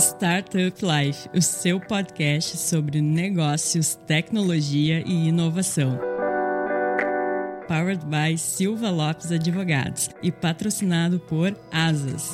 Startup Life, o seu podcast sobre negócios, tecnologia e inovação. Powered by Silva Lopes Advogados e patrocinado por Asas.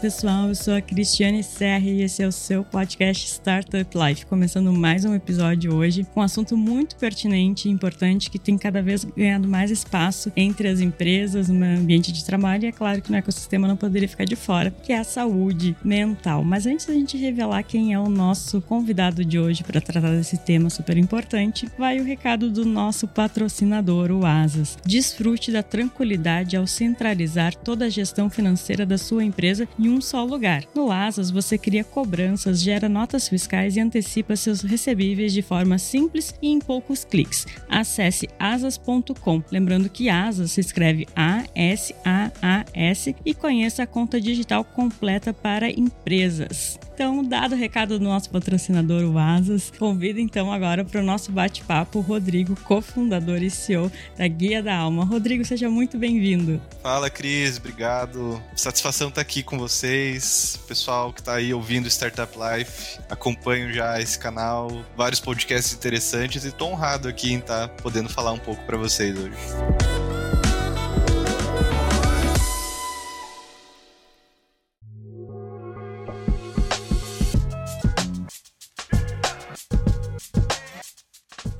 Pessoal, eu sou a Cristiane Serra e esse é o seu podcast Startup Life. Começando mais um episódio hoje com um assunto muito pertinente e importante que tem cada vez ganhado mais espaço entre as empresas, no ambiente de trabalho e é claro que no ecossistema não poderia ficar de fora, que é a saúde mental. Mas antes da gente revelar quem é o nosso convidado de hoje para tratar desse tema super importante, vai o recado do nosso patrocinador, o Asas. Desfrute da tranquilidade ao centralizar toda a gestão financeira da sua empresa em um só lugar. No Asas, você cria cobranças, gera notas fiscais e antecipa seus recebíveis de forma simples e em poucos cliques. Acesse asas.com. Lembrando que Asas se escreve A-S-A-A-S e conheça a conta digital completa para empresas. Então, dado o recado do nosso patrocinador, o Asas, convido então agora para o nosso bate-papo o Rodrigo, cofundador e CEO da Guia da Alma. Rodrigo, seja muito bem-vindo. Fala, Cris, obrigado. Satisfação estar aqui com vocês. Pessoal que está aí ouvindo Startup Life, acompanho já esse canal, vários podcasts interessantes e estou honrado aqui em estar tá podendo falar um pouco para vocês hoje.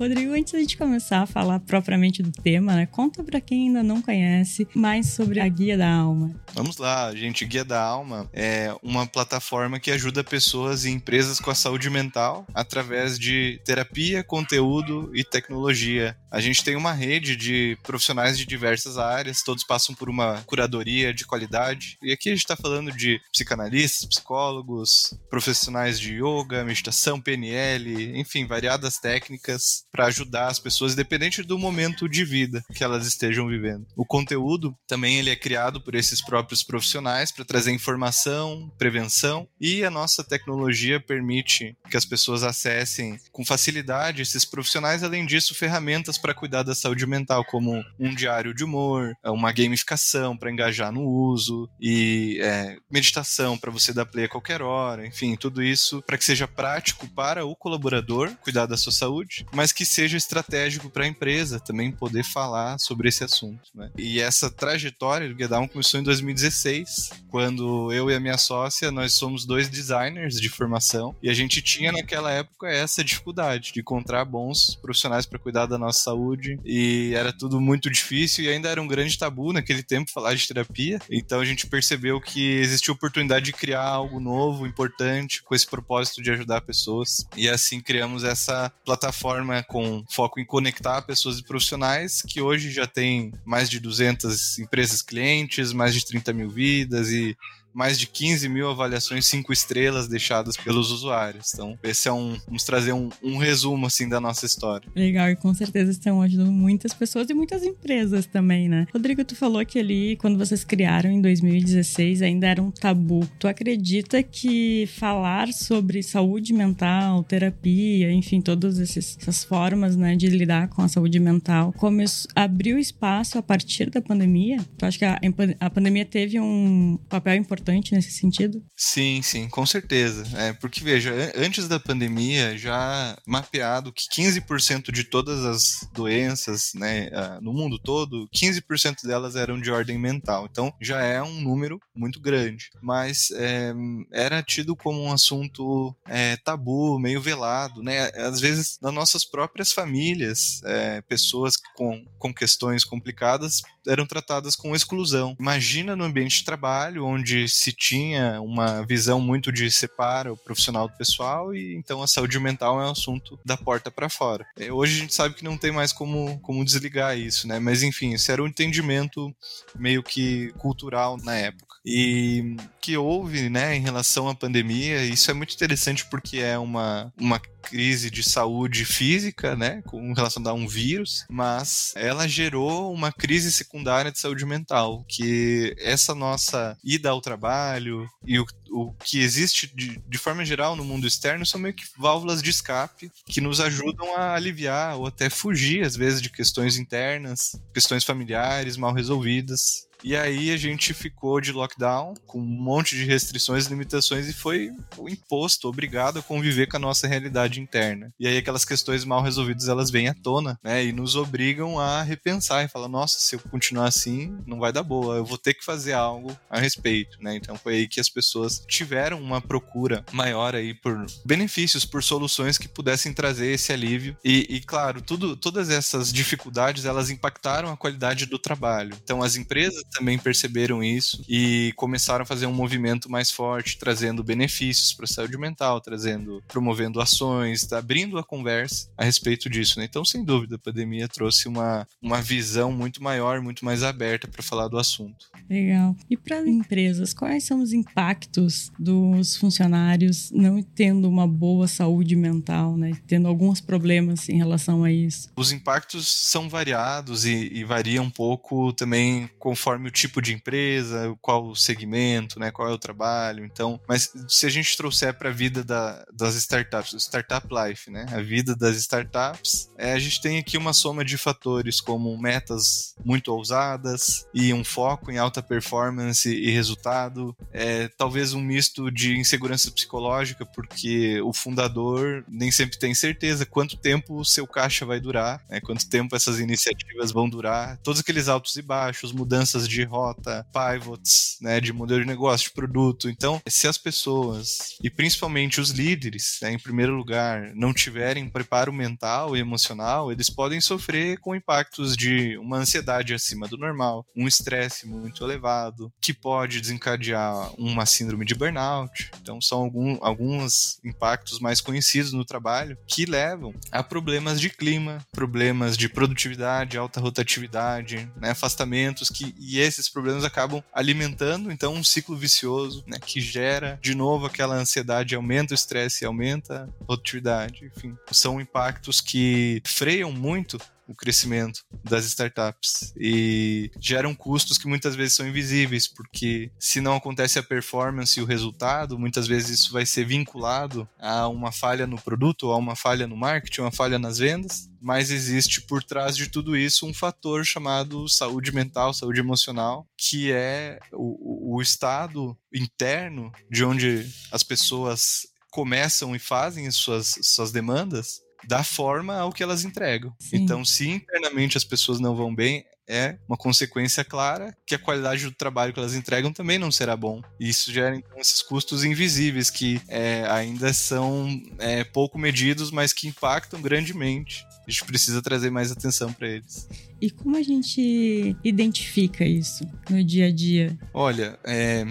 Rodrigo, antes gente começar a falar propriamente do tema, né, conta para quem ainda não conhece mais sobre a Guia da Alma. Vamos lá, gente. Guia da Alma é uma plataforma que ajuda pessoas e empresas com a saúde mental através de terapia, conteúdo e tecnologia. A gente tem uma rede de profissionais de diversas áreas, todos passam por uma curadoria de qualidade. E aqui a gente está falando de psicanalistas, psicólogos, profissionais de yoga, meditação, PNL, enfim, variadas técnicas para ajudar as pessoas, independente do momento de vida que elas estejam vivendo. O conteúdo também ele é criado por esses próprios profissionais para trazer informação, prevenção e a nossa tecnologia permite que as pessoas acessem com facilidade esses profissionais, além disso, ferramentas para cuidar da saúde mental, como um diário de humor, uma gamificação para engajar no uso e é, meditação para você dar play a qualquer hora, enfim, tudo isso para que seja prático para o colaborador cuidar da sua saúde, mas que que seja estratégico para a empresa também poder falar sobre esse assunto. Né? E essa trajetória do Get começou em 2016, quando eu e a minha sócia, nós somos dois designers de formação, e a gente tinha naquela época essa dificuldade de encontrar bons profissionais para cuidar da nossa saúde, e era tudo muito difícil, e ainda era um grande tabu naquele tempo falar de terapia, então a gente percebeu que existia oportunidade de criar algo novo, importante, com esse propósito de ajudar pessoas, e assim criamos essa plataforma com foco em conectar pessoas e profissionais, que hoje já tem mais de 200 empresas clientes, mais de 30 mil vidas e mais de 15 mil avaliações 5 estrelas deixadas pelos usuários. Então, esse é um. Vamos trazer um, um resumo assim da nossa história. Legal, e com certeza estão ajudando muitas pessoas e muitas empresas também, né? Rodrigo, tu falou que ali, quando vocês criaram em 2016, ainda era um tabu. Tu acredita que falar sobre saúde mental, terapia, enfim, todas essas formas né, de lidar com a saúde mental, começou, abriu espaço a partir da pandemia? Tu acha que a, a pandemia teve um papel importante? Importante nesse sentido? Sim, sim, com certeza. É, porque, veja, antes da pandemia, já mapeado que 15% de todas as doenças né, ah, no mundo todo, 15% delas eram de ordem mental. Então, já é um número muito grande. Mas é, era tido como um assunto é, tabu, meio velado, né? Às vezes, nas nossas próprias famílias, é, pessoas com, com questões complicadas eram tratadas com exclusão. Imagina no ambiente de trabalho, onde se tinha uma visão muito de separa o profissional do pessoal e então a saúde mental é um assunto da porta para fora. É, hoje a gente sabe que não tem mais como, como desligar isso, né? Mas enfim, isso era um entendimento meio que cultural na época e que houve, né, em relação à pandemia. Isso é muito interessante porque é uma, uma crise de saúde física, né, com relação a um vírus, mas ela gerou uma crise secundária de saúde mental, que essa nossa ida ao trabalho e o, o que existe de, de forma geral no mundo externo são meio que válvulas de escape que nos ajudam a aliviar ou até fugir, às vezes, de questões internas, questões familiares mal resolvidas. E aí a gente ficou de lockdown, com um monte de restrições e limitações, e foi imposto, obrigado a conviver com a nossa realidade interna. E aí aquelas questões mal resolvidas, elas vêm à tona, né? E nos obrigam a repensar e falar, nossa, se eu continuar assim, não vai dar boa, eu vou ter que fazer algo a respeito, né? Então foi aí que as pessoas tiveram uma procura maior aí por benefícios, por soluções que pudessem trazer esse alívio. E, e claro, tudo, todas essas dificuldades, elas impactaram a qualidade do trabalho. Então as empresas também perceberam isso e começaram a fazer um movimento mais forte, trazendo benefícios para a saúde mental, trazendo, promovendo ações, abrindo a conversa a respeito disso. Né? Então, sem dúvida, a pandemia trouxe uma, uma visão muito maior, muito mais aberta para falar do assunto. Legal. E para empresas, quais são os impactos dos funcionários não tendo uma boa saúde mental, né? tendo alguns problemas em relação a isso? Os impactos são variados e, e variam um pouco também conforme conforme o tipo de empresa, qual o segmento, né, qual é o trabalho. Então, mas se a gente trouxer para a vida da, das startups, startup life, né, a vida das startups, é, a gente tem aqui uma soma de fatores como metas muito ousadas e um foco em alta performance e resultado, é, talvez um misto de insegurança psicológica, porque o fundador nem sempre tem certeza quanto tempo o seu caixa vai durar, né, quanto tempo essas iniciativas vão durar, todos aqueles altos e baixos, mudanças de rota, pivots, né, de modelo de negócio, de produto. Então, se as pessoas, e principalmente os líderes, né, em primeiro lugar, não tiverem preparo mental e emocional, eles podem sofrer com impactos de uma ansiedade acima do normal, um estresse muito elevado, que pode desencadear uma síndrome de burnout. Então, são algum, alguns impactos mais conhecidos no trabalho que levam a problemas de clima, problemas de produtividade, alta rotatividade, né, afastamentos que e esses problemas acabam alimentando então um ciclo vicioso, né, que gera de novo aquela ansiedade, aumenta o estresse, aumenta a produtividade, enfim, são impactos que freiam muito o crescimento das startups. E geram custos que muitas vezes são invisíveis, porque se não acontece a performance e o resultado, muitas vezes isso vai ser vinculado a uma falha no produto, ou a uma falha no marketing, uma falha nas vendas, mas existe por trás de tudo isso um fator chamado saúde mental, saúde emocional, que é o, o estado interno de onde as pessoas começam e fazem suas, suas demandas da forma ao que elas entregam. Sim. Então, se internamente as pessoas não vão bem, é uma consequência clara que a qualidade do trabalho que elas entregam também não será bom. E isso gera então, esses custos invisíveis que é, ainda são é, pouco medidos, mas que impactam grandemente. A gente precisa trazer mais atenção para eles. E como a gente identifica isso no dia a dia? Olha, é,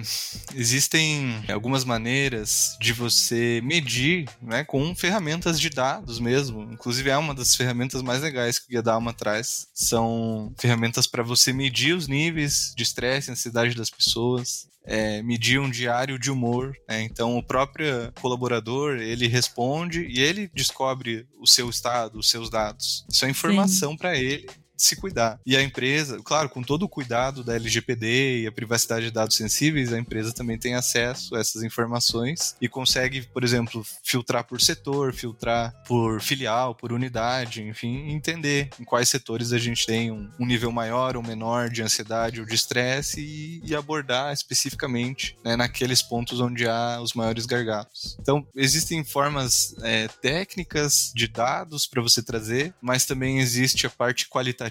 existem algumas maneiras de você medir né, com ferramentas de dados mesmo. Inclusive, é uma das ferramentas mais legais que o Guia Dalma traz. São ferramentas para você medir os níveis de estresse e ansiedade das pessoas. É, medir um diário de humor. Né? Então, o próprio colaborador ele responde e ele descobre o seu estado, os seus dados. Isso é informação para ele se cuidar. E a empresa, claro, com todo o cuidado da LGPD e a privacidade de dados sensíveis, a empresa também tem acesso a essas informações e consegue, por exemplo, filtrar por setor, filtrar por filial, por unidade, enfim, entender em quais setores a gente tem um, nível maior ou menor de ansiedade ou de estresse e, e, abordar especificamente né, naqueles pontos onde há os maiores gargalos. Então, existem formas é, técnicas de dados para você trazer, mas também existe a parte qualitativa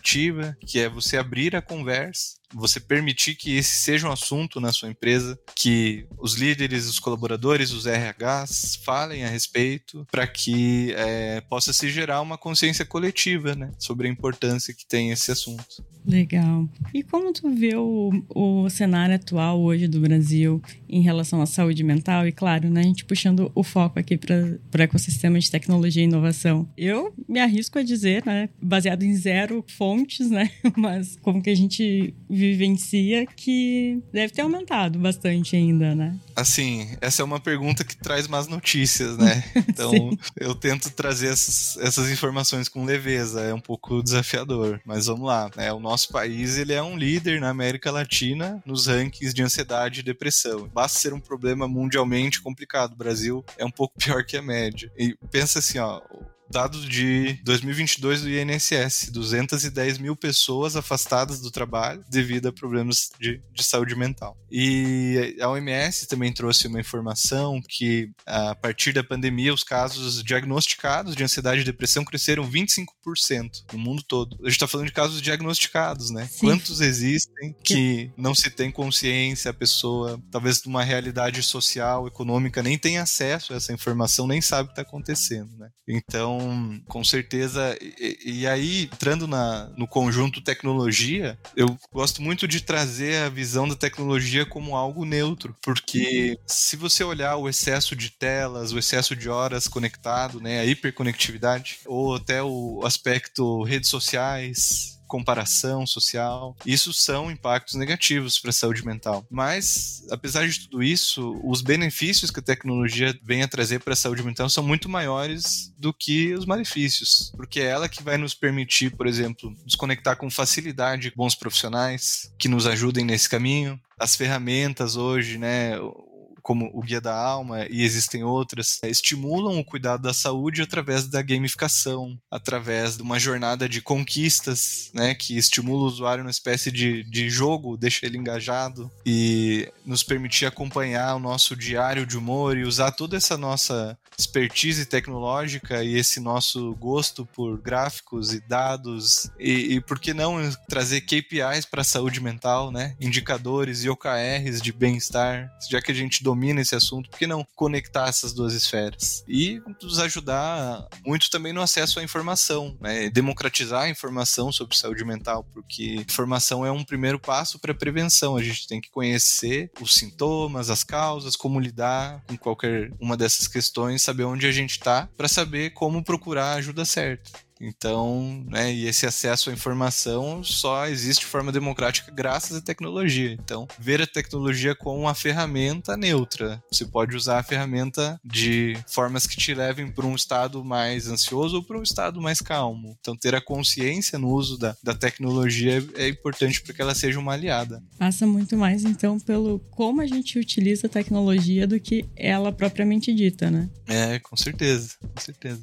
que é você abrir a conversa você permitir que esse seja um assunto na sua empresa, que os líderes, os colaboradores, os RHs falem a respeito, para que é, possa se gerar uma consciência coletiva né, sobre a importância que tem esse assunto. Legal. E como tu vê o, o cenário atual hoje do Brasil em relação à saúde mental? E claro, né, a gente puxando o foco aqui para o ecossistema de tecnologia e inovação. Eu me arrisco a dizer, né, baseado em zero fontes, né, mas como que a gente vivencia que deve ter aumentado bastante ainda, né? Assim, essa é uma pergunta que traz más notícias, né? Então, eu tento trazer essas, essas informações com leveza, é um pouco desafiador, mas vamos lá. Né? O nosso país, ele é um líder na América Latina nos rankings de ansiedade e depressão. Basta ser um problema mundialmente complicado. O Brasil é um pouco pior que a média. E pensa assim, ó, dados de 2022 do INSS, 210 mil pessoas afastadas do trabalho devido a problemas de, de saúde mental. E a OMS também trouxe uma informação que a partir da pandemia os casos diagnosticados de ansiedade e depressão cresceram 25% no mundo todo. A gente está falando de casos diagnosticados, né? Sim. Quantos existem que não se tem consciência, a pessoa talvez de uma realidade social, econômica, nem tem acesso a essa informação, nem sabe o que está acontecendo, né? Então então, com certeza. E, e aí, entrando na, no conjunto tecnologia, eu gosto muito de trazer a visão da tecnologia como algo neutro, porque se você olhar o excesso de telas, o excesso de horas conectado, né, a hiperconectividade, ou até o aspecto redes sociais, comparação social. Isso são impactos negativos para a saúde mental. Mas, apesar de tudo isso, os benefícios que a tecnologia vem a trazer para a saúde mental são muito maiores do que os malefícios, porque é ela que vai nos permitir, por exemplo, nos conectar com facilidade com bons profissionais que nos ajudem nesse caminho. As ferramentas hoje, né, como o Guia da Alma e existem outras, é, estimulam o cuidado da saúde através da gamificação, através de uma jornada de conquistas, né, que estimula o usuário numa espécie de, de jogo, deixa ele engajado e nos permitir acompanhar o nosso diário de humor e usar toda essa nossa expertise tecnológica e esse nosso gosto por gráficos e dados e, e por que não trazer KPIs para a saúde mental, né, indicadores e OKRs de bem-estar, já que a gente domina domina esse assunto, por que não conectar essas duas esferas? E nos ajudar muito também no acesso à informação, né? democratizar a informação sobre saúde mental, porque informação é um primeiro passo para a prevenção. A gente tem que conhecer os sintomas, as causas, como lidar com qualquer uma dessas questões, saber onde a gente está, para saber como procurar a ajuda certa. Então, né, e esse acesso à informação só existe de forma democrática graças à tecnologia. Então, ver a tecnologia como uma ferramenta neutra. Você pode usar a ferramenta de formas que te levem para um estado mais ansioso ou para um estado mais calmo. Então, ter a consciência no uso da, da tecnologia é importante para que ela seja uma aliada. Passa muito mais, então, pelo como a gente utiliza a tecnologia do que ela propriamente dita, né? É, com certeza, com certeza.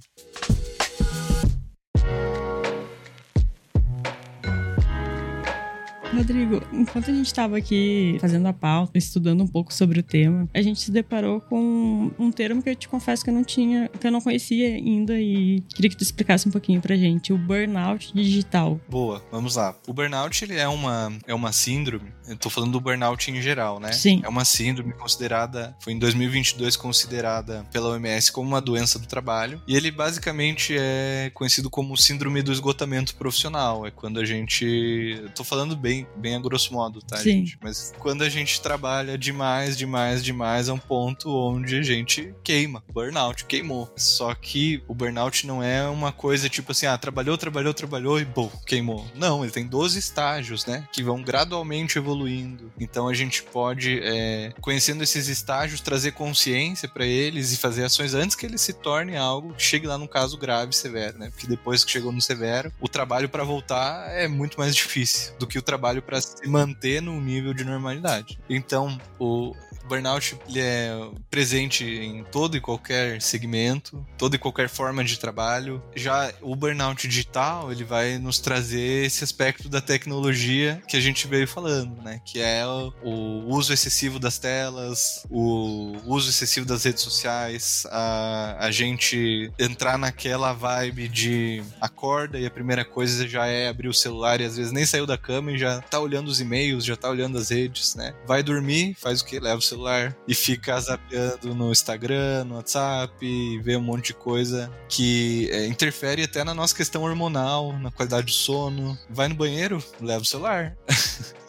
Rodrigo, enquanto a gente estava aqui fazendo a pauta, estudando um pouco sobre o tema, a gente se deparou com um termo que eu te confesso que eu não tinha, que eu não conhecia ainda e queria que tu explicasse um pouquinho pra gente, o burnout digital. Boa, vamos lá. O burnout ele é uma é uma síndrome. Eu tô falando do burnout em geral, né? Sim. É uma síndrome considerada, foi em 2022 considerada pela OMS como uma doença do trabalho, e ele basicamente é conhecido como síndrome do esgotamento profissional. É quando a gente, tô falando bem bem, a grosso modo, tá, Sim. gente? Mas quando a gente trabalha demais, demais, demais, é um ponto onde a gente queima. Burnout, queimou. Só que o burnout não é uma coisa tipo assim, ah, trabalhou, trabalhou, trabalhou e bom, queimou. Não, ele tem 12 estágios, né? Que vão gradualmente evoluindo. Então a gente pode, é, conhecendo esses estágios, trazer consciência para eles e fazer ações antes que eles se tornem algo que chegue lá num caso grave, severo, né? Porque depois que chegou no severo, o trabalho para voltar é muito mais difícil do que o trabalho trabalho para se manter num nível de normalidade. Então, o, burnout ele é presente em todo e qualquer segmento, toda e qualquer forma de trabalho. Já o burnout digital, ele vai nos trazer esse aspecto da tecnologia que a gente veio falando, né? Que é o, o uso excessivo das telas, o uso excessivo das redes sociais, a, a gente entrar naquela vibe de acorda e a primeira coisa já é abrir o celular e às vezes nem saiu da cama e já tá olhando os e-mails, já tá olhando as redes, né? Vai dormir, faz o que? Leva o celular e fica zapeando no Instagram, no WhatsApp, vê um monte de coisa que é, interfere até na nossa questão hormonal, na qualidade do sono. Vai no banheiro, leva o celular.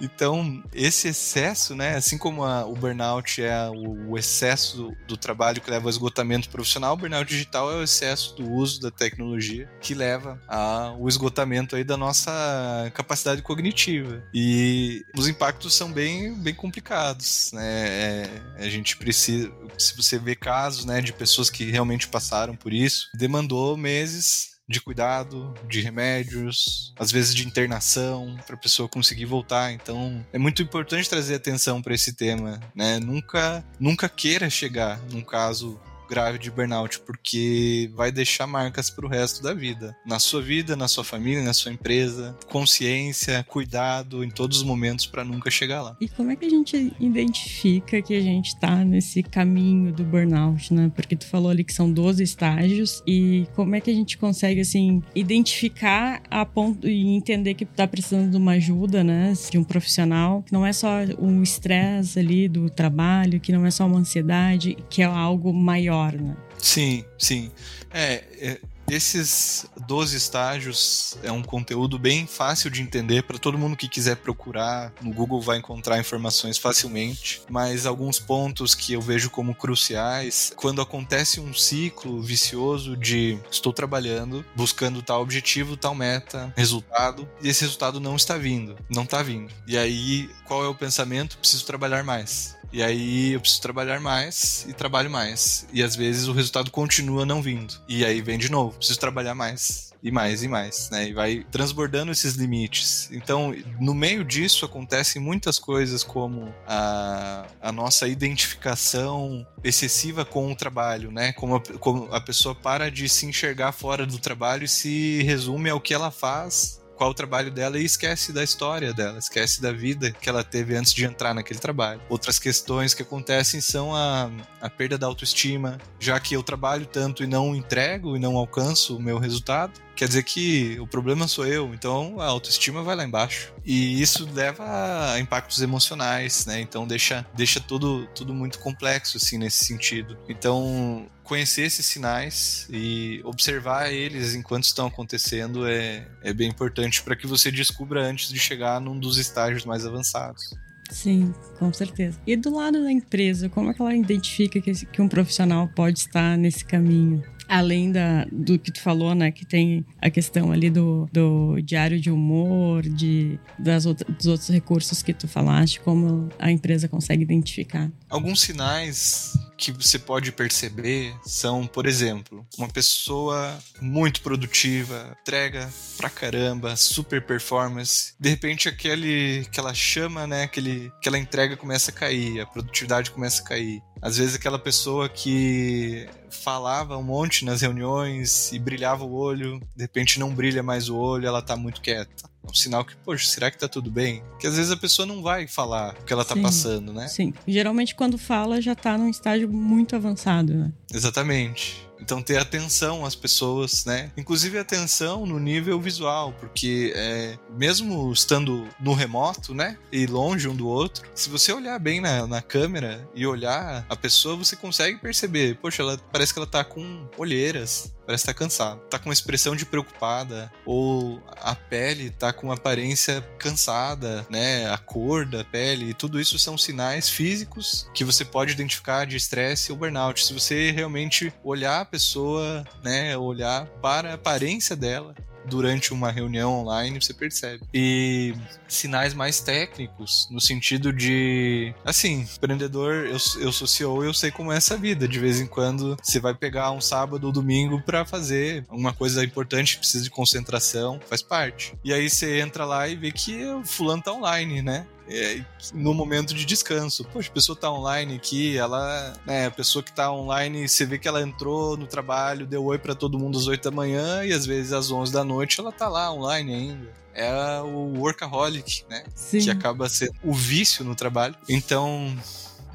Então, esse excesso, né, assim como a, o burnout é o, o excesso do, do, trabalho que leva ao esgotamento profissional, o burnout digital é o excesso do uso da tecnologia que leva ao esgotamento aí da nossa capacidade cognitiva. E os impactos são bem, bem complicados, né? É, a gente precisa, se você vê casos, né, de pessoas que realmente passaram por isso, demandou meses de cuidado, de remédios, às vezes de internação, para a pessoa conseguir voltar. Então, é muito importante trazer atenção para esse tema, né? Nunca, nunca queira chegar num caso grave de burnout, porque vai deixar marcas para o resto da vida. Na sua vida, na sua família, na sua empresa. Consciência, cuidado em todos os momentos para nunca chegar lá. E como é que a gente identifica que a gente está nesse caminho do burnout, né? Porque tu falou ali que são 12 estágios e como é que a gente consegue, assim, identificar a ponto e entender que está precisando de uma ajuda, né? De um profissional, que não é só um estresse ali do trabalho, que não é só uma ansiedade, que é algo maior torna. Sim, sim. É, é, esses 12 estágios é um conteúdo bem fácil de entender para todo mundo que quiser procurar. No Google vai encontrar informações facilmente, mas alguns pontos que eu vejo como cruciais, quando acontece um ciclo vicioso de estou trabalhando, buscando tal objetivo, tal meta, resultado, e esse resultado não está vindo, não está vindo. E aí, qual é o pensamento? Preciso trabalhar mais e aí eu preciso trabalhar mais e trabalho mais. E às vezes o resultado continua não vindo. E aí vem de novo, preciso trabalhar mais e mais e mais, né? E vai transbordando esses limites. Então, no meio disso acontecem muitas coisas como a, a nossa identificação excessiva com o trabalho, né? Como a, como a pessoa para de se enxergar fora do trabalho e se resume ao que ela faz qual o trabalho dela e esquece da história dela, esquece da vida que ela teve antes de entrar naquele trabalho. Outras questões que acontecem são a, a perda da autoestima, já que eu trabalho tanto e não entrego e não alcanço o meu resultado, quer dizer que o problema sou eu, então a autoestima vai lá embaixo. E isso leva a impactos emocionais, né? Então deixa, deixa tudo, tudo muito complexo, assim, nesse sentido. Então, conhecer esses sinais e observar eles enquanto estão acontecendo é, é bem importante para que você descubra antes de chegar num dos estágios mais avançados. Sim, com certeza. E do lado da empresa, como é que ela identifica que, que um profissional pode estar nesse caminho? Além da, do que tu falou, né? Que tem a questão ali do, do diário de humor, de, das outra, dos outros recursos que tu falaste, como a empresa consegue identificar. Alguns sinais que você pode perceber são, por exemplo, uma pessoa muito produtiva, entrega pra caramba, super performance. De repente, aquele que ela chama, né? Aquele, aquela entrega começa a cair, a produtividade começa a cair. Às vezes, aquela pessoa que falava um monte nas reuniões e brilhava o olho, de repente não brilha mais o olho, ela tá muito quieta. É um sinal que, poxa, será que tá tudo bem? Porque às vezes a pessoa não vai falar o que ela tá sim, passando, né? Sim. Geralmente quando fala já tá num estágio muito avançado, né? Exatamente. Então ter atenção às pessoas, né? Inclusive atenção no nível visual, porque é, mesmo estando no remoto, né? E longe um do outro, se você olhar bem na, na câmera e olhar a pessoa, você consegue perceber, poxa, ela parece que ela tá com olheiras, parece estar tá cansada. Tá com uma expressão de preocupada, ou a pele tá com uma aparência cansada, né? A cor da pele, tudo isso são sinais físicos que você pode identificar de estresse ou burnout. Se você realmente olhar pessoa, né, olhar para a aparência dela durante uma reunião online, você percebe. E sinais mais técnicos, no sentido de, assim, empreendedor, eu, eu sou CEO, eu sei como é essa vida. De vez em quando você vai pegar um sábado ou domingo para fazer uma coisa importante, precisa de concentração, faz parte. E aí você entra lá e vê que o fulano tá online, né? É, no momento de descanso. Poxa, a pessoa tá online aqui, ela, né, a pessoa que tá online, você vê que ela entrou no trabalho, deu oi para todo mundo às 8 da manhã e às vezes às 11 da noite ela tá lá online ainda é o workaholic, né? Sim. Que acaba sendo o vício no trabalho. Então,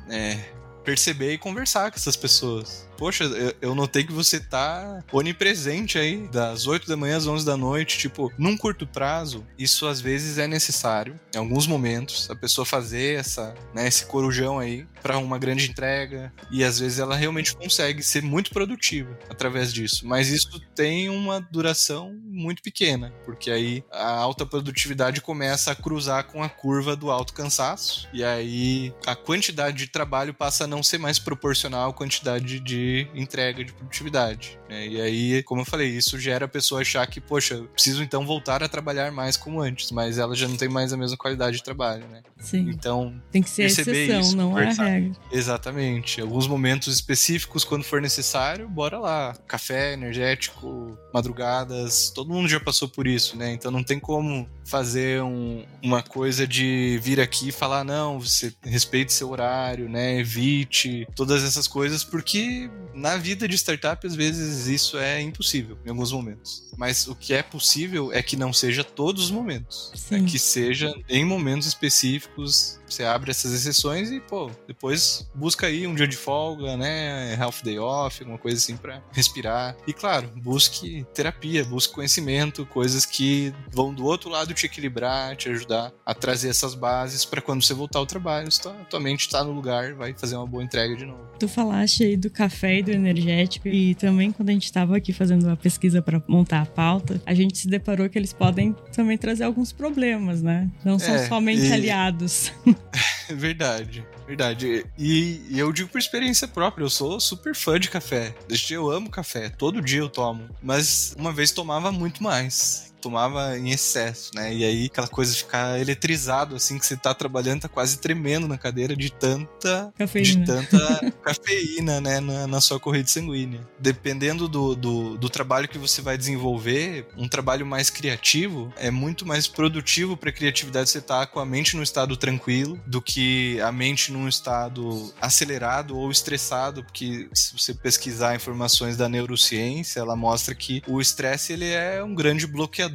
é, perceber e conversar com essas pessoas poxa, eu notei que você tá onipresente aí, das 8 da manhã às 11 da noite, tipo, num curto prazo, isso às vezes é necessário, em alguns momentos, a pessoa fazer essa, né, esse corujão aí para uma grande entrega, e às vezes ela realmente consegue ser muito produtiva através disso, mas isso tem uma duração muito pequena, porque aí a alta produtividade começa a cruzar com a curva do alto cansaço, e aí a quantidade de trabalho passa a não ser mais proporcional à quantidade de entrega, de produtividade. Né? E aí, como eu falei, isso gera a pessoa achar que, poxa, preciso então voltar a trabalhar mais como antes, mas ela já não tem mais a mesma qualidade de trabalho, né? Sim. Então, tem que ser exceção, isso, não é a regra. Exatamente. Alguns momentos específicos, quando for necessário, bora lá. Café, energético, madrugadas, todo mundo já passou por isso, né? Então não tem como fazer um, uma coisa de vir aqui e falar, não, você respeite seu horário, né? Evite todas essas coisas, porque na vida de startup, às vezes, isso é impossível em alguns momentos. Mas o que é possível é que não seja todos os momentos. É que seja em momentos específicos você abre essas exceções e, pô, depois busca aí um dia de folga, né? Half day off, alguma coisa assim para respirar. E claro, busque terapia, busque conhecimento, coisas que vão do outro lado te equilibrar, te ajudar a trazer essas bases para quando você voltar ao trabalho, tua, tua mente está no lugar, vai fazer uma boa entrega de novo. Tu falaste aí do café e do energético e também quando a gente estava aqui fazendo a pesquisa para montar a pauta, a gente se deparou que eles podem também trazer alguns problemas, né? Não são é, somente e... aliados. verdade, verdade. E, e, eu digo por experiência própria, eu sou super fã de café. Eu amo café, todo dia eu tomo. Mas uma vez tomava muito mais tomava em excesso, né? E aí aquela coisa de ficar eletrizado, assim, que você tá trabalhando, tá quase tremendo na cadeira de tanta cafeína, de tanta cafeína né? Na, na, sua corrente sanguínea. Dependendo do, do, do, trabalho que você vai desenvolver, um trabalho mais criativo é muito mais produtivo para a criatividade você estar tá com a mente num estado tranquilo do que a mente num estado acelerado ou estressado, porque se você pesquisar informações da neurociência, ela mostra que o estresse ele é um grande bloqueador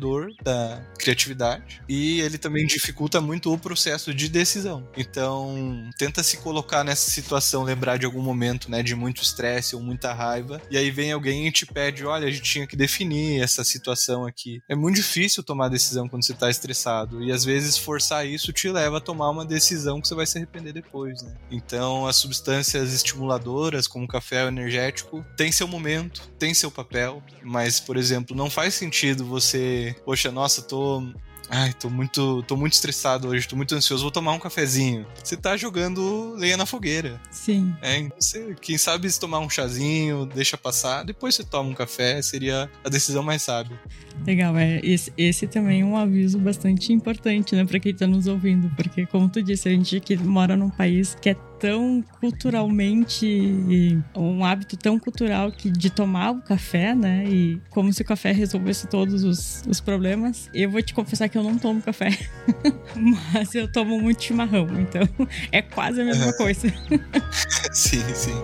da criatividade e ele também dificulta muito o processo de decisão. Então, tenta se colocar nessa situação, lembrar de algum momento, né, de muito estresse ou muita raiva, e aí vem alguém e te pede, olha, a gente tinha que definir essa situação aqui. É muito difícil tomar decisão quando você está estressado e às vezes forçar isso te leva a tomar uma decisão que você vai se arrepender depois, né? Então, as substâncias estimuladoras, como café energético, tem seu momento, tem seu papel, mas, por exemplo, não faz sentido você poxa, nossa, tô Ai, tô muito, tô muito estressado hoje, tô muito ansioso, vou tomar um cafezinho. Você tá jogando lenha na fogueira. Sim. É, você, quem sabe se tomar um chazinho, deixa passar, depois você toma um café, seria a decisão mais sábia. Legal, é, esse, esse também é um aviso bastante importante, né, para quem tá nos ouvindo, porque como tu disse, a gente que mora num país que é tão culturalmente um hábito tão cultural que de tomar o café, né? E como se o café resolvesse todos os, os problemas. Eu vou te confessar que eu não tomo café, mas eu tomo muito chimarrão, então é quase a mesma coisa. sim, sim.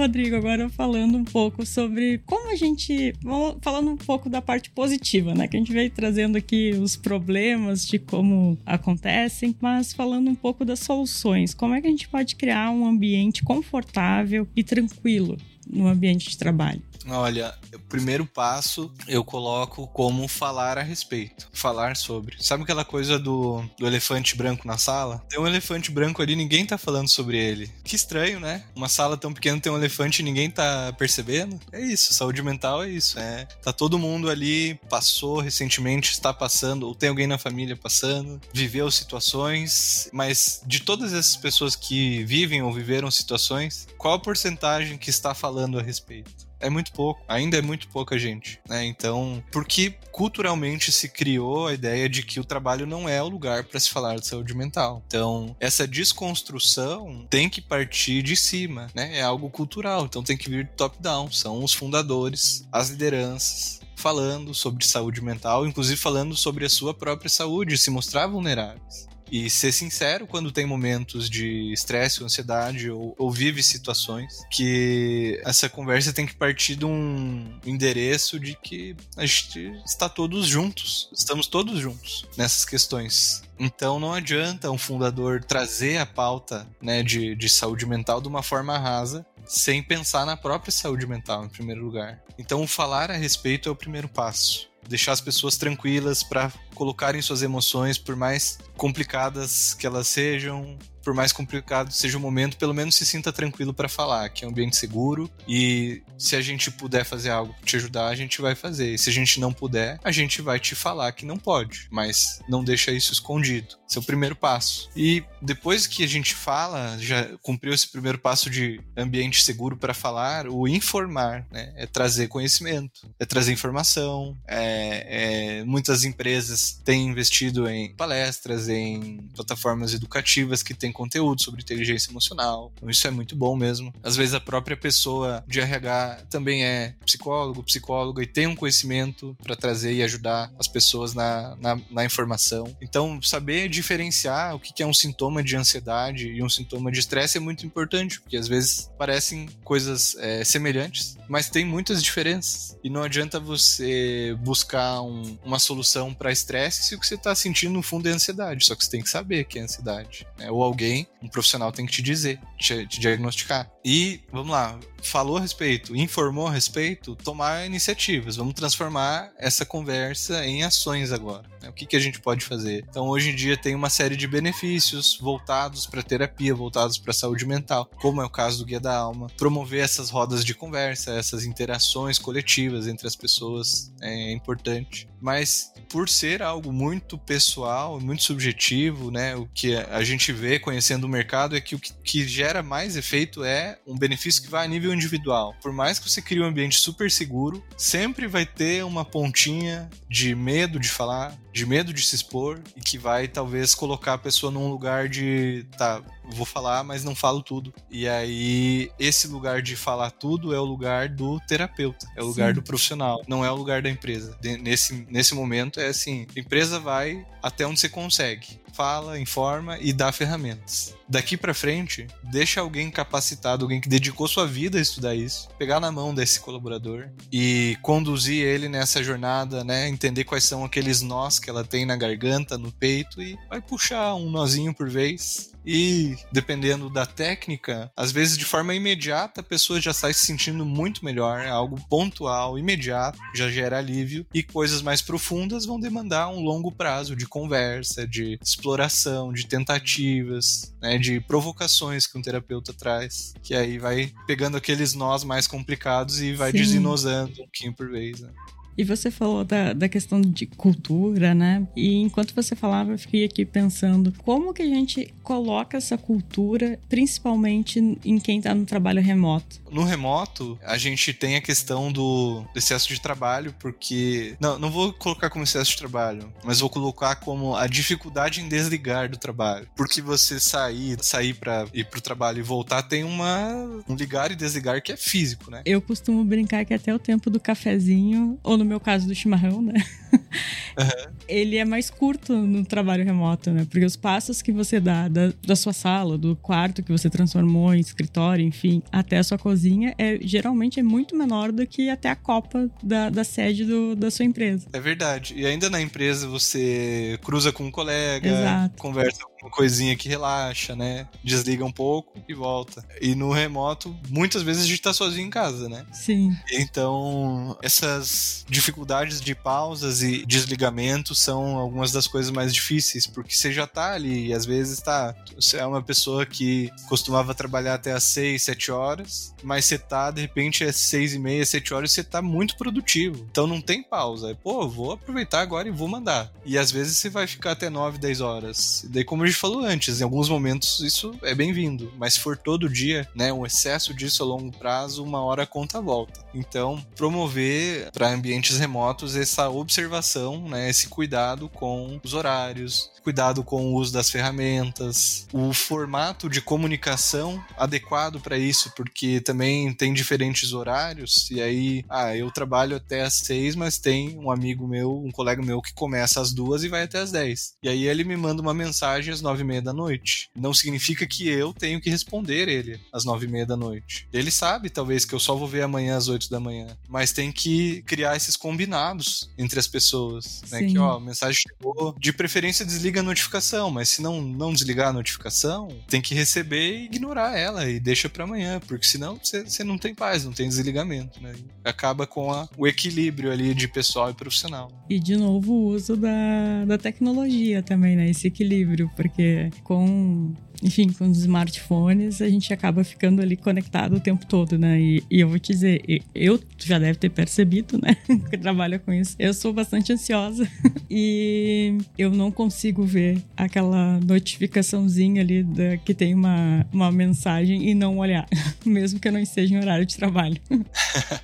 Rodrigo, agora falando um pouco sobre como a gente. Falando um pouco da parte positiva, né? Que a gente veio trazendo aqui os problemas de como acontecem, mas falando um pouco das soluções. Como é que a gente pode criar um ambiente confortável e tranquilo no ambiente de trabalho? Olha, o primeiro passo eu coloco como falar a respeito, falar sobre. Sabe aquela coisa do, do elefante branco na sala? Tem um elefante branco ali, ninguém tá falando sobre ele. Que estranho, né? Uma sala tão pequena tem um elefante e ninguém tá percebendo. É isso, saúde mental é isso. É, tá todo mundo ali, passou recentemente, está passando, ou tem alguém na família passando, viveu situações, mas de todas essas pessoas que vivem ou viveram situações, qual a porcentagem que está falando a respeito? É muito pouco, ainda é muito pouca gente, né? Então, porque culturalmente se criou a ideia de que o trabalho não é o lugar para se falar de saúde mental. Então, essa desconstrução tem que partir de cima, né? É algo cultural, então tem que vir top down, são os fundadores, as lideranças, falando sobre saúde mental, inclusive falando sobre a sua própria saúde, se mostrar vulneráveis e ser sincero quando tem momentos de estresse ou ansiedade ou, ou, vive situações que essa conversa tem que partir de um endereço de que a gente está todos juntos, estamos todos juntos nessas questões. Então não adianta um fundador trazer a pauta né, de, de saúde mental de uma forma rasa sem pensar na própria saúde mental em primeiro lugar. Então falar a respeito é o primeiro passo deixar as pessoas tranquilas para colocarem suas emoções, por mais complicadas que elas sejam, por mais complicado seja o momento, pelo menos se sinta tranquilo para falar, que é um ambiente seguro e se a gente puder fazer algo para te ajudar, a gente vai fazer. E se a gente não puder, a gente vai te falar que não pode, mas não deixa isso escondido. Esse é o primeiro passo. E depois que a gente fala, já cumpriu esse primeiro passo de ambiente seguro para falar, o informar, né? É trazer conhecimento, é trazer informação. É, é, muitas empresas têm investido em palestras, em plataformas educativas que têm tem conteúdo sobre inteligência emocional. Então isso é muito bom mesmo. Às vezes a própria pessoa de RH também é psicólogo, psicóloga e tem um conhecimento para trazer e ajudar as pessoas na, na, na, informação. Então, saber diferenciar o que é um sintoma de ansiedade e um sintoma de estresse é muito importante, porque às vezes parecem coisas é, semelhantes, mas tem muitas diferenças. E não adianta você buscar um, uma solução para estresse se o que você está sentindo no fundo é ansiedade. Só que você tem que saber que é ansiedade. Né? Ou alguém um profissional tem que te dizer, te, te diagnosticar. E, vamos lá, falou a respeito, informou a respeito, tomar iniciativas. Vamos transformar essa conversa em ações agora. Né? O que, que a gente pode fazer? Então, hoje em dia, tem uma série de benefícios voltados para terapia, voltados para saúde mental, como é o caso do Guia da Alma. Promover essas rodas de conversa, essas interações coletivas entre as pessoas é importante. Mas, por ser algo muito pessoal, muito subjetivo, né? O que a gente vê conhecendo o mercado é que o que, gera mais efeito é um benefício que vai a nível individual. Por mais que você crie um ambiente super seguro, sempre vai ter uma pontinha de medo de falar, de medo de se expor e que vai talvez colocar a pessoa num lugar de tá, vou falar, mas não falo tudo. E aí esse lugar de falar tudo é o lugar do terapeuta, é o lugar Sim. do profissional, não é o lugar da empresa. nesse, nesse momento é assim, a empresa vai até onde você consegue fala, informa e dá ferramentas. Daqui para frente, deixa alguém capacitado, alguém que dedicou sua vida a estudar isso, pegar na mão desse colaborador e conduzir ele nessa jornada, né? Entender quais são aqueles nós que ela tem na garganta, no peito e vai puxar um nozinho por vez e dependendo da técnica, às vezes de forma imediata a pessoa já sai se sentindo muito melhor, é algo pontual, imediato, já gera alívio e coisas mais profundas vão demandar um longo prazo de conversa, de exploração, de tentativas, né, de provocações que um terapeuta traz, que aí vai pegando aqueles nós mais complicados e vai Sim. desinosando um pouquinho por vez. Né? E você falou da, da questão de cultura, né? E enquanto você falava, eu fiquei aqui pensando como que a gente coloca essa cultura, principalmente em quem está no trabalho remoto. No remoto, a gente tem a questão do excesso de trabalho, porque. Não, não vou colocar como excesso de trabalho, mas vou colocar como a dificuldade em desligar do trabalho. Porque você sair, sair para ir pro trabalho e voltar tem uma um ligar e desligar que é físico, né? Eu costumo brincar que até o tempo do cafezinho, ou no meu caso do chimarrão, né? Uhum. Ele é mais curto no trabalho remoto, né? Porque os passos que você dá da, da sua sala, do quarto que você transformou em escritório, enfim, até a sua cozinha, é, geralmente é muito menor do que até a copa da, da sede do, da sua empresa. É verdade. E ainda na empresa você cruza com um colega, Exato. conversa uma coisinha que relaxa, né? Desliga um pouco e volta. E no remoto, muitas vezes a gente tá sozinho em casa, né? Sim. Então, essas dificuldades de pausas e desligamentos são algumas das coisas mais difíceis, porque você já tá ali e às vezes tá. Você é uma pessoa que costumava trabalhar até às 6, 7 horas, mas você tá, de repente, às 6 e meia, 7 horas você tá muito produtivo. Então não tem pausa. Pô, vou aproveitar agora e vou mandar. E às vezes você vai ficar até 9, 10 horas. E daí, como gente falou antes, em alguns momentos isso é bem-vindo, mas se for todo dia, né, um excesso disso a longo prazo, uma hora a conta volta. Então, promover para ambiente ambientes remotos essa observação, né, esse cuidado com os horários, cuidado com o uso das ferramentas, o formato de comunicação adequado para isso, porque também tem diferentes horários, e aí, ah, eu trabalho até às seis, mas tem um amigo meu, um colega meu que começa às duas e vai até às dez. E aí ele me manda uma mensagem às nove e meia da noite. Não significa que eu tenho que responder ele às nove e meia da noite. Ele sabe, talvez, que eu só vou ver amanhã às oito da manhã, mas tem que criar esses combinados entre as pessoas, né? Que, ó, a mensagem chegou, de preferência desliga desliga a notificação, mas se não, não desligar a notificação, tem que receber e ignorar ela e deixa para amanhã, porque senão você não tem paz, não tem desligamento, né? Acaba com a, o equilíbrio ali de pessoal e profissional. E de novo o uso da, da tecnologia também, né? Esse equilíbrio, porque com enfim, com os smartphones, a gente acaba ficando ali conectado o tempo todo, né? E, e eu vou te dizer, eu já deve ter percebido, né? que trabalha com isso. Eu sou bastante ansiosa e eu não consigo ver aquela notificaçãozinha ali da, que tem uma, uma mensagem e não olhar, mesmo que eu não esteja em horário de trabalho.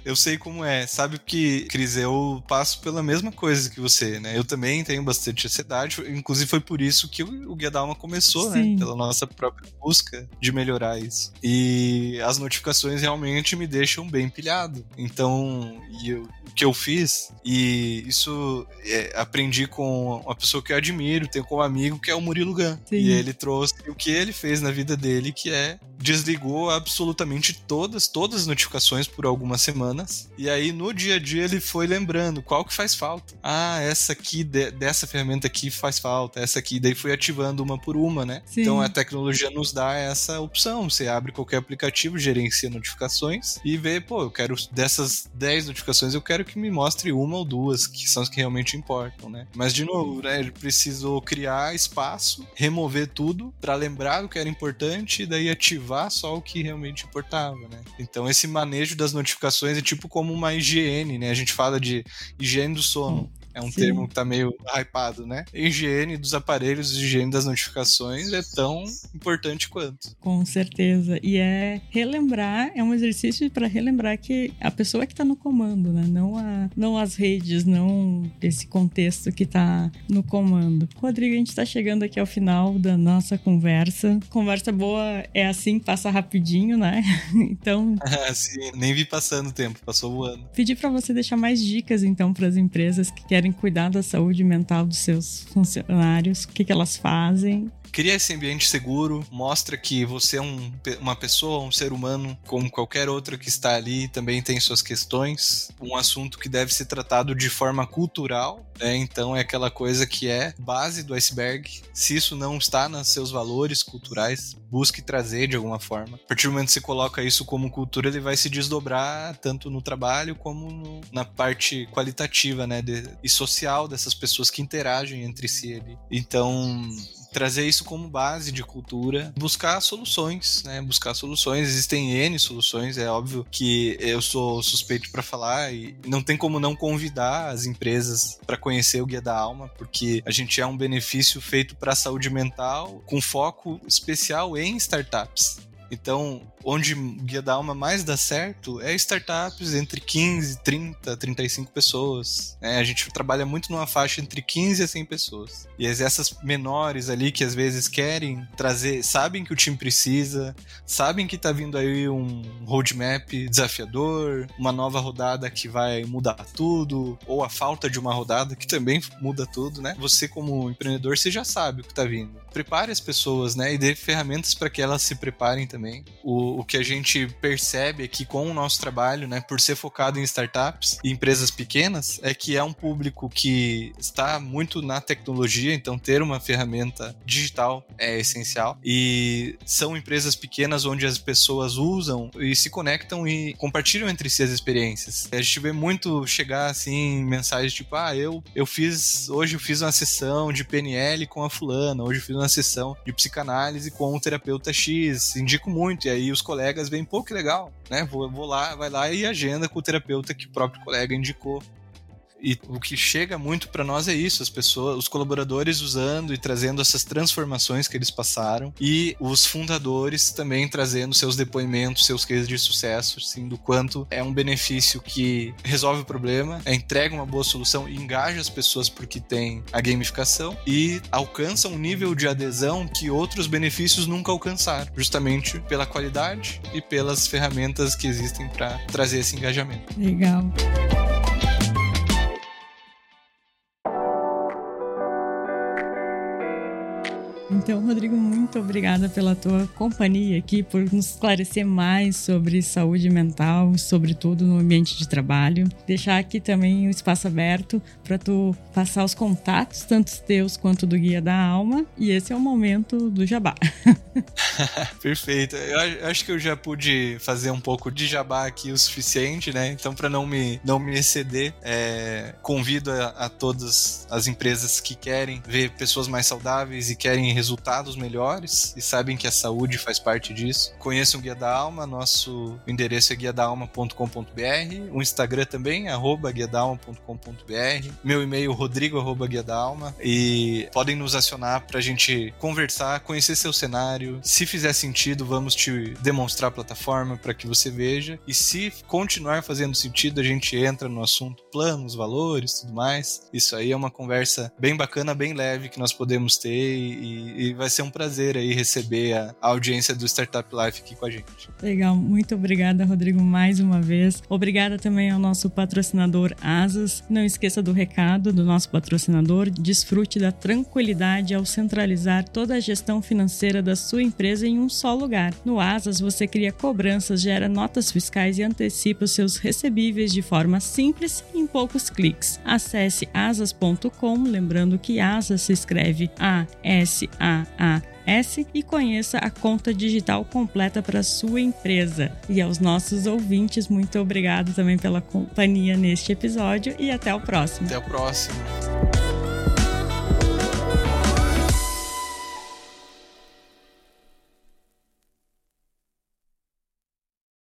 eu sei como é. Sabe que, Cris, eu passo pela mesma coisa que você, né? Eu também tenho bastante ansiedade, inclusive foi por isso que o, Guia Dalma começou, né? Sim. né? Pela nossa própria busca de melhorar isso. E as notificações realmente me deixam bem pilhado. Então, eu, o que eu fiz, e isso é, aprendi com uma pessoa que eu admiro, tenho como amigo, que é o Murilo Gun. Sim. E ele trouxe o que ele fez na vida dele, que é desligou absolutamente todas, todas as notificações por algumas semanas. E aí no dia a dia ele foi lembrando qual que faz falta. Ah, essa aqui de, dessa ferramenta aqui faz falta, essa aqui, daí foi ativando uma por uma, né? Sim. Então a tecnologia nos dá essa opção. Você abre qualquer aplicativo, gerencia notificações e vê, pô, eu quero dessas 10 notificações, eu quero que me mostre uma ou duas, que são as que realmente importam, né? Mas de novo, né, ele precisou criar espaço, remover tudo para lembrar o que era importante e daí ativar só o que realmente importava, né? Então esse manejo das notificações é tipo como uma higiene, né? A gente fala de higiene do sono. É um Sim. termo que tá meio hypado, né? Higiene dos aparelhos, higiene das notificações é tão importante quanto. Com certeza. E é relembrar, é um exercício para relembrar que a pessoa que tá no comando, né? Não, a, não as redes, não esse contexto que tá no comando. Rodrigo, a gente tá chegando aqui ao final da nossa conversa. Conversa boa é assim, passa rapidinho, né? então. Sim, nem vi passando o tempo, passou voando. Pedir para você deixar mais dicas, então, para as empresas que querem querem cuidar da saúde mental dos seus funcionários, o que, que elas fazem cria esse ambiente seguro, mostra que você é um, uma pessoa, um ser humano, como qualquer outro que está ali, também tem suas questões. Um assunto que deve ser tratado de forma cultural, né? então é aquela coisa que é base do iceberg. Se isso não está nos seus valores culturais, busque trazer de alguma forma. A partir do momento que você coloca isso como cultura, ele vai se desdobrar tanto no trabalho como no, na parte qualitativa né? De, e social dessas pessoas que interagem entre si ali. Então, trazer isso como base de cultura, buscar soluções, né? Buscar soluções. Existem N soluções, é óbvio que eu sou suspeito para falar e não tem como não convidar as empresas para conhecer o Guia da Alma, porque a gente é um benefício feito para a saúde mental com foco especial em startups. Então, onde Guia da Alma mais dá certo é startups entre 15, 30, 35 pessoas. É, a gente trabalha muito numa faixa entre 15 a 100 pessoas. E essas menores ali que às vezes querem trazer, sabem que o time precisa, sabem que tá vindo aí um roadmap desafiador, uma nova rodada que vai mudar tudo, ou a falta de uma rodada que também muda tudo, né? Você como empreendedor, você já sabe o que tá vindo. Prepare as pessoas, né? E dê ferramentas para que elas se preparem também. O, o que a gente percebe aqui com o nosso trabalho, né, por ser focado em startups e empresas pequenas, é que é um público que está muito na tecnologia, então ter uma ferramenta digital é essencial. E são empresas pequenas onde as pessoas usam e se conectam e compartilham entre si as experiências. A gente vê muito chegar assim mensagens tipo: "Ah, eu eu fiz hoje eu fiz uma sessão de PNL com a fulana, hoje eu fiz uma sessão de psicanálise com o terapeuta X". Indico muito e aí os colegas veem, pô, que legal, né? Vou, vou lá, vai lá e agenda com o terapeuta que o próprio colega indicou. E o que chega muito para nós é isso, as pessoas, os colaboradores usando e trazendo essas transformações que eles passaram e os fundadores também trazendo seus depoimentos, seus cases de sucesso, assim, do quanto é um benefício que resolve o problema, é, entrega uma boa solução e engaja as pessoas porque tem a gamificação e alcança um nível de adesão que outros benefícios nunca alcançaram, justamente pela qualidade e pelas ferramentas que existem para trazer esse engajamento. Legal. Então, Rodrigo, muito obrigada pela tua companhia aqui, por nos esclarecer mais sobre saúde mental, sobretudo no ambiente de trabalho. Deixar aqui também o espaço aberto para tu passar os contatos, tanto teus quanto do Guia da Alma. E esse é o momento do jabá. Perfeito. Eu acho que eu já pude fazer um pouco de jabá aqui o suficiente, né? Então, para não me, não me exceder, é, convido a, a todas as empresas que querem ver pessoas mais saudáveis e querem resultados melhores e sabem que a saúde faz parte disso. Conheçam o Guia da Alma, nosso endereço é guiadaalma.com.br, o Instagram também, arroba guiadaalma.com.br, meu e-mail rodrigo arroba e podem nos acionar para a gente conversar, conhecer seu cenário. Se fizer sentido, vamos te demonstrar a plataforma para que você veja e se continuar fazendo sentido, a gente entra no assunto planos, valores, tudo mais. Isso aí é uma conversa bem bacana, bem leve que nós podemos ter e, e, vai ser um prazer aí receber a, a, audiência do Startup Life aqui com a gente. Legal, muito obrigada, Rodrigo, mais uma vez. Obrigada também ao nosso patrocinador Asas. Não esqueça do recado do nosso patrocinador. Desfrute da tranquilidade ao centralizar toda a gestão financeira da sua empresa em um só lugar. No Asas, você cria cobranças, gera notas fiscais e antecipa os seus recebíveis de forma simples e em poucos cliques. Acesse asas.com, lembrando que Asas se escreve A-S S e conheça a conta digital completa para sua empresa. E aos nossos ouvintes, muito obrigado também pela companhia neste episódio e até o próximo. Até o próximo.